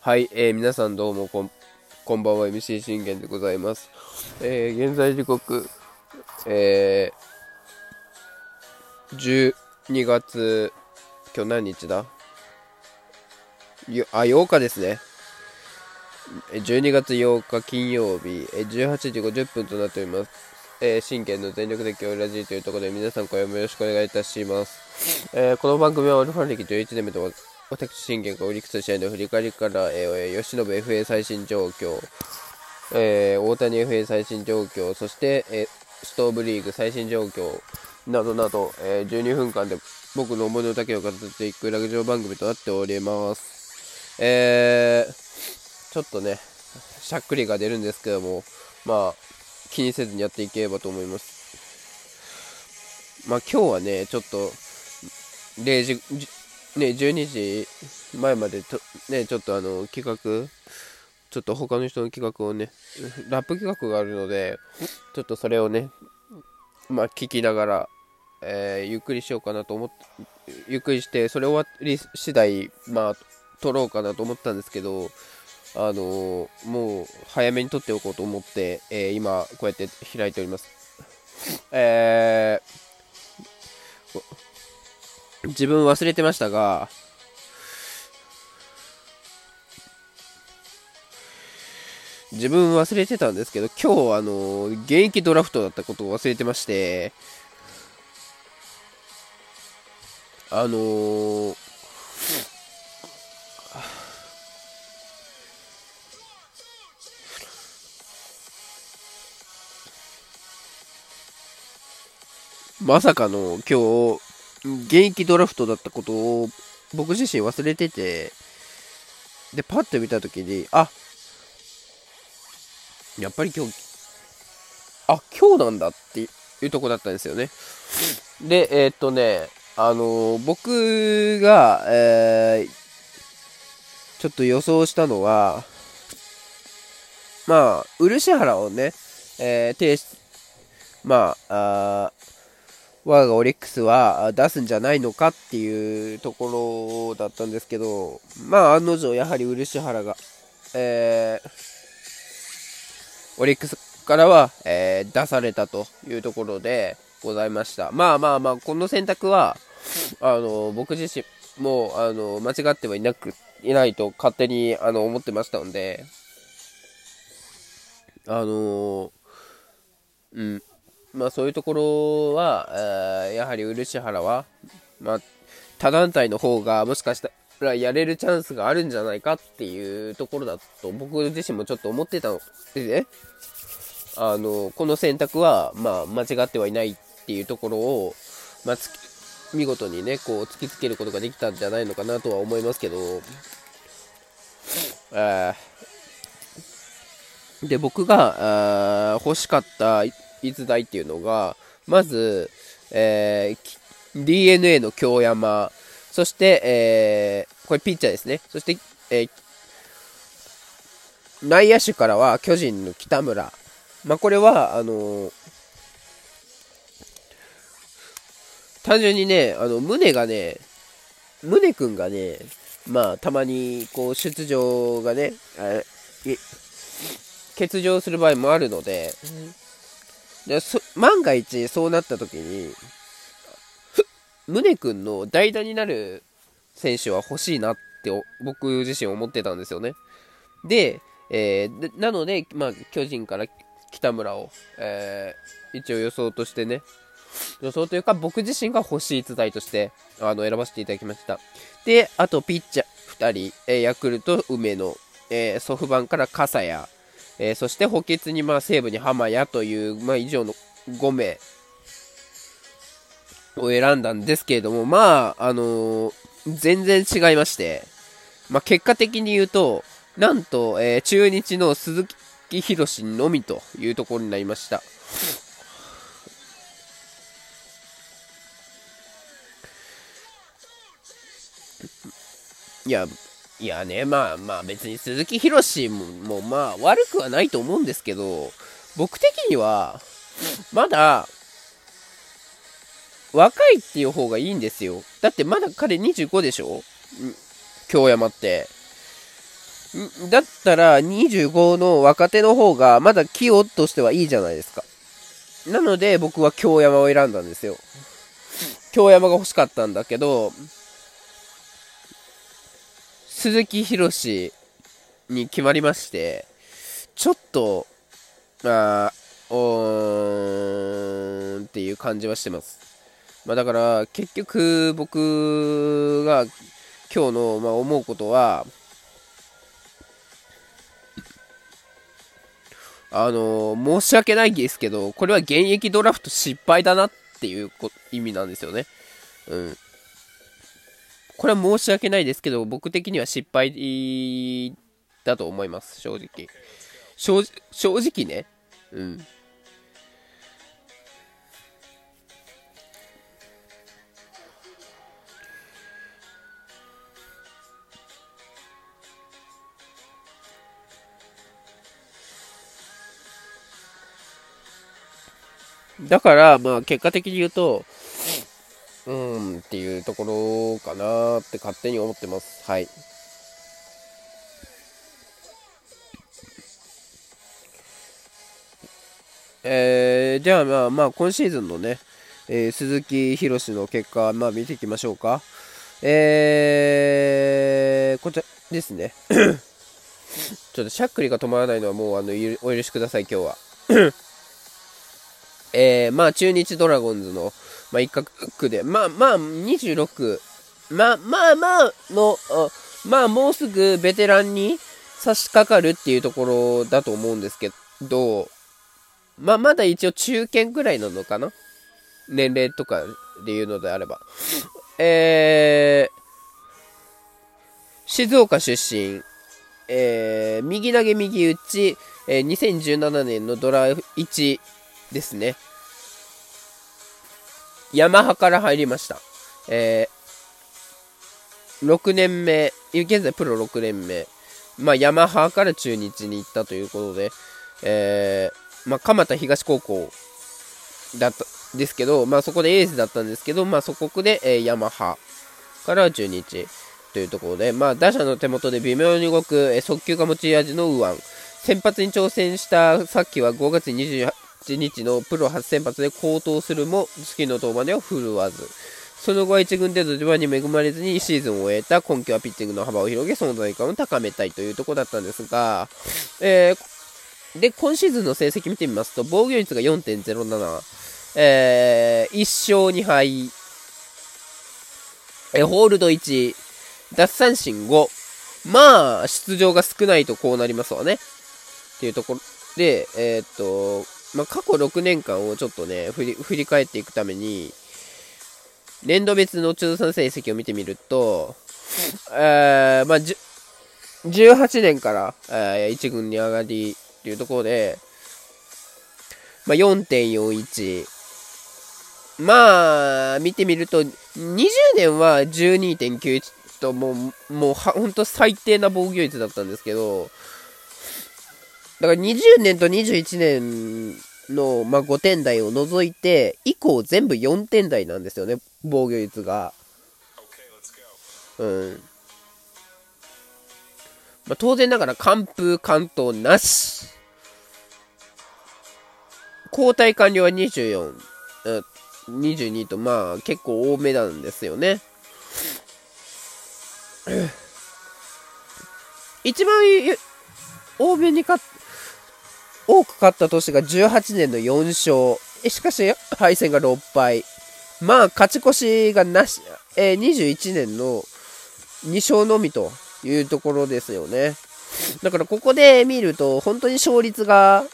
はい、えー、皆さんどうもこんこんばんは MC 信玄でございます。えー、現在時刻、えー、12月、今日何日だ？あ、8日ですね。12月8日金曜日、18時50分となっております。えー、信玄の全力で今日ラジーというところで皆さん今夜もよろしくお願いいたします。えー、この番組はオルファン歴11年目と私、信玄がオリックス試合の振り返りから、えー、吉信 FA 最新状況、えー、大谷 FA 最新状況、そして、えー、ストーブリーグ最新状況などなど、えー、12分間で僕の思いの丈を語っていくラグジョー番組となっております。えー、ちょっとね、しゃっくりが出るんですけども、まあ、気にせずにやっていければと思います。まあ今日はね、ちょっと、0時、ね、12時前までと、ね、ちょっとあの、企画、ちょっと他の人の企画をね、ラップ企画があるので、ちょっとそれをね、まあ、聞きながら、えー、ゆっくりしようかなと思って、ゆっくりして、それ終わり次第、まあ、撮ろうかなと思ったんですけど、あのー、もう早めに撮っておこうと思って、えー、今、こうやって開いております。えー、自分忘れてましたが、自分忘れてたんですけど、今日、あの、現役ドラフトだったことを忘れてまして、あのー、まさかの今日、現役ドラフトだったことを僕自身忘れてて、で、パッと見たときに、あやっぱり今日、あ、今日なんだっていうとこだったんですよね。で、えー、っとね、あのー、僕が、えー、ちょっと予想したのは、まあ、漆原をね、えー、提出、まあ、あ我がオリックスは出すんじゃないのかっていうところだったんですけど、まあ、案の定、やはり漆原が、えー、オリックスからは、えー、出されたというところでございました。まあまあまあ、この選択は、あの、僕自身も、あの、間違ってはいなく、いないと勝手に、あの、思ってましたので、あのうん、まあ、そういうところは、えー、やはり漆原は、まあ、他団体の方がもしかしたらやれるチャンスがあるんじゃないかっていうところだと僕自身もちょっと思ってたのでね、あの、この選択は、まあ、間違ってはいないっていうところを、まあ、見事にね、こう、突きつけることができたんじゃないのかなとは思いますけど、え、で、僕が、欲しかった逸材っていうのが、まず、えー、DNA の京山、そして、えー、これピッチャーですね。そして、えー、内野手からは巨人の北村。まあ、これは、あのー、単純にね、あの、宗がね、宗君がね、まあ、たまに、こう、出場がね、欠場する場合もあるので、うんで万が一そうなった時に、宗君の代打になる選手は欲しいなって僕自身思ってたんですよね。で、えー、なので、まあ、巨人から北村を、えー、一応予想としてね、予想というか僕自身が欲しい逸材としてあの選ばせていただきました。で、あとピッチャー2人、えー、ヤクルト梅野、えー、ソフバンから笠谷、えー、そして補欠にまあ西武に浜谷という、まあ、以上の5名を選んだんですけれども、まあ、あのー、全然違いまして、まあ、結果的に言うと、なんと、えー、中日の鈴木宏のみというところになりました。いや、いやね、まあまあ別に鈴木宏ももまあ悪くはないと思うんですけど、僕的には、まだ、若いっていう方がいいんですよ。だってまだ彼25でしょ？京山って。だったら25の若手の方がまだ器用としてはいいじゃないですか。なので僕は京山を選んだんですよ。京山が欲しかったんだけど、鈴木宏に決まりまして、ちょっと、あー、おーんっていう感じはしてます。まあだから結局僕が今日のまあ思うことは、あの、申し訳ないですけど、これは現役ドラフト失敗だなっていう意味なんですよね。うん。これは申し訳ないですけど、僕的には失敗だと思います、正直。正正直ね。うん。だから、まあ、結果的に言うと、うん、っていうところかなって勝手に思ってます。はい。えー、じゃあまあまあ今シーズンのね、えー、鈴木宏の結果、まあ見ていきましょうか。えー、こちらですね。ちょっとしゃっくりが止まらないのはもうあのお許しください、今日は。えー、まあ中日ドラゴンズの、まあ、一角で、まあまあ26、まあまあまあの、まあもうすぐベテランに差し掛かるっていうところだと思うんですけど、まあまだ一応中堅ぐらいなのかな？年齢とかで言うのであれば。えー、静岡出身、えー、右投げ右打ち、えー、2017年のドラ1ですね。ヤマハから入りました。えー、6年目、現在プロ6年目。まあ、ヤマハから中日に行ったということで、えー、まあ、蒲田東高校だったですけど、まあ、そこでエースだったんですけど、まあ、祖国で、えー、ヤマハから中日というところで、まあ、打者の手元で微妙に動く、えー、速球が持ち味の右腕。先発に挑戦したさっきは5月28日のプロ初先発で好投するも、月の登板では振るわず。その後は1軍でドジバに恵まれずにシーズンを終えた今季はピッチングの幅を広げ存在感を高めたいというところだったんですが、えー、で、今シーズンの成績見てみますと、防御率が4.07、えー、1勝2敗、えー、ホールド1、奪三振5、まあ、出場が少ないとこうなりますわね。っていうところ。で、えー、っと、まあ、過去6年間をちょっとね振り、振り返っていくために、年度別の通算成績を見てみると、えー、まあ、18年から、えー、1軍に上がりっていうところで、まあ、4.41。まあ、見てみると、20年は12.91と、もう、もう、ほんと最低な防御率だったんですけど、だから20年と21年の、まあ、5点台を除いて、以降全部4点台なんですよね、防御率が。うん。まあ、当然ながら完封完投なし。交代完了は24、22と、まあ結構多めなんですよね。一番多めに勝っ多く勝った年が18年の4勝。しかし、敗戦が6敗。まあ、勝ち越しがなし、えー、21年の2勝のみというところですよね。だからここで見ると、本当に勝率が、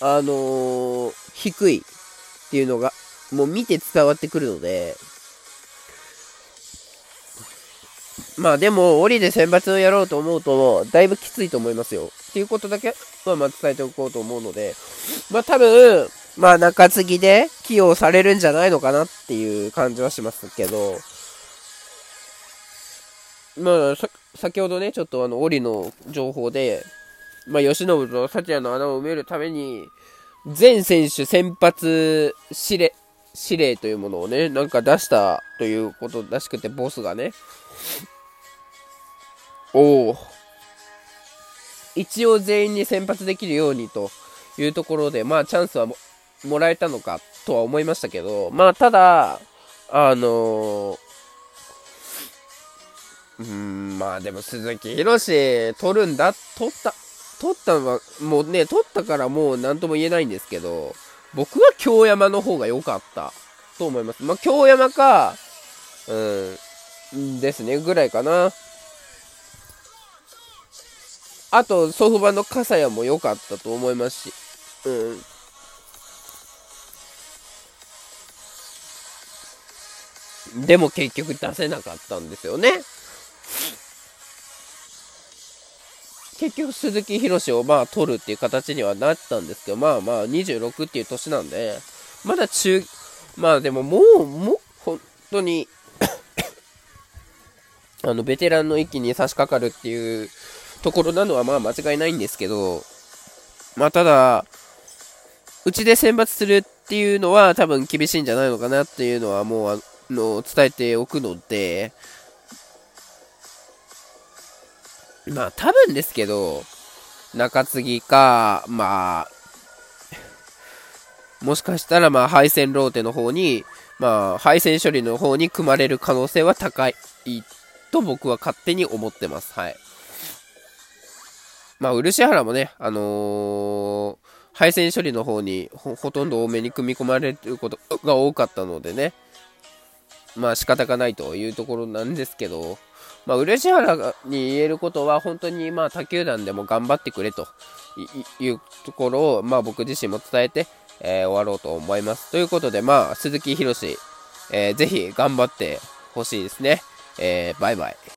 あのー、低いっていうのが、もう見て伝わってくるので、まあでも、降りで選抜をやろうと思うと、だいぶきついと思いますよ。っていうことだけはまあ伝えておこうと思うので、まあ多分、まあ中継ぎで起用されるんじゃないのかなっていう感じはしますけど、まあ、先ほどね、ちょっとあの、折の情報で、まあ、吉信と幸也の穴を埋めるために、全選手先発指令、指令というものをね、なんか出したということらしくて、ボスがね。を、一応全員に先発できるようにというところで、まあチャンスはももらえたのかとは思いましたけど、まあただ、あのー、うん、まあでも鈴木宏取るんだ、取った、取ったのは、もうね、取ったからもう何とも言えないんですけど、僕は京山の方が良かったと思います。まあ京山か、うん、ですね、ぐらいかな。あと、ソフバの笠谷も良かったと思いますし、うん。でも結局出せなかったんですよね。結局鈴木宏をまあ取るっていう形にはなったんですけど、まあまあ26っていう年なんで、まだ中、まあでももう、もう、本当にあの、ベテランの域に差し掛かるっていうところなのはまあ間違いないんですけど、まあただ、うちで選抜するっていうのは多分厳しいんじゃないのかなっていうのはもうあの伝えておくので、まあ多分ですけど、中継ぎか、まあ、もしかしたらまあ配線ローテの方に、まあ配線処理の方に組まれる可能性は高いと僕は勝手に思ってます。はい。まあ、漆原もね、あのー、配線処理の方にほとんど多めに組み込まれることが多かったのでね、まあ仕方がないというところなんですけど、まあ、漆原に言えることは、本当にまあ他球団でも頑張ってくれというところを、まあ、僕自身も伝えて、えー、終わろうと思います。ということで、まあ、鈴木宏、えー、ぜひ頑張ってほしいですね。えー、バイバイ。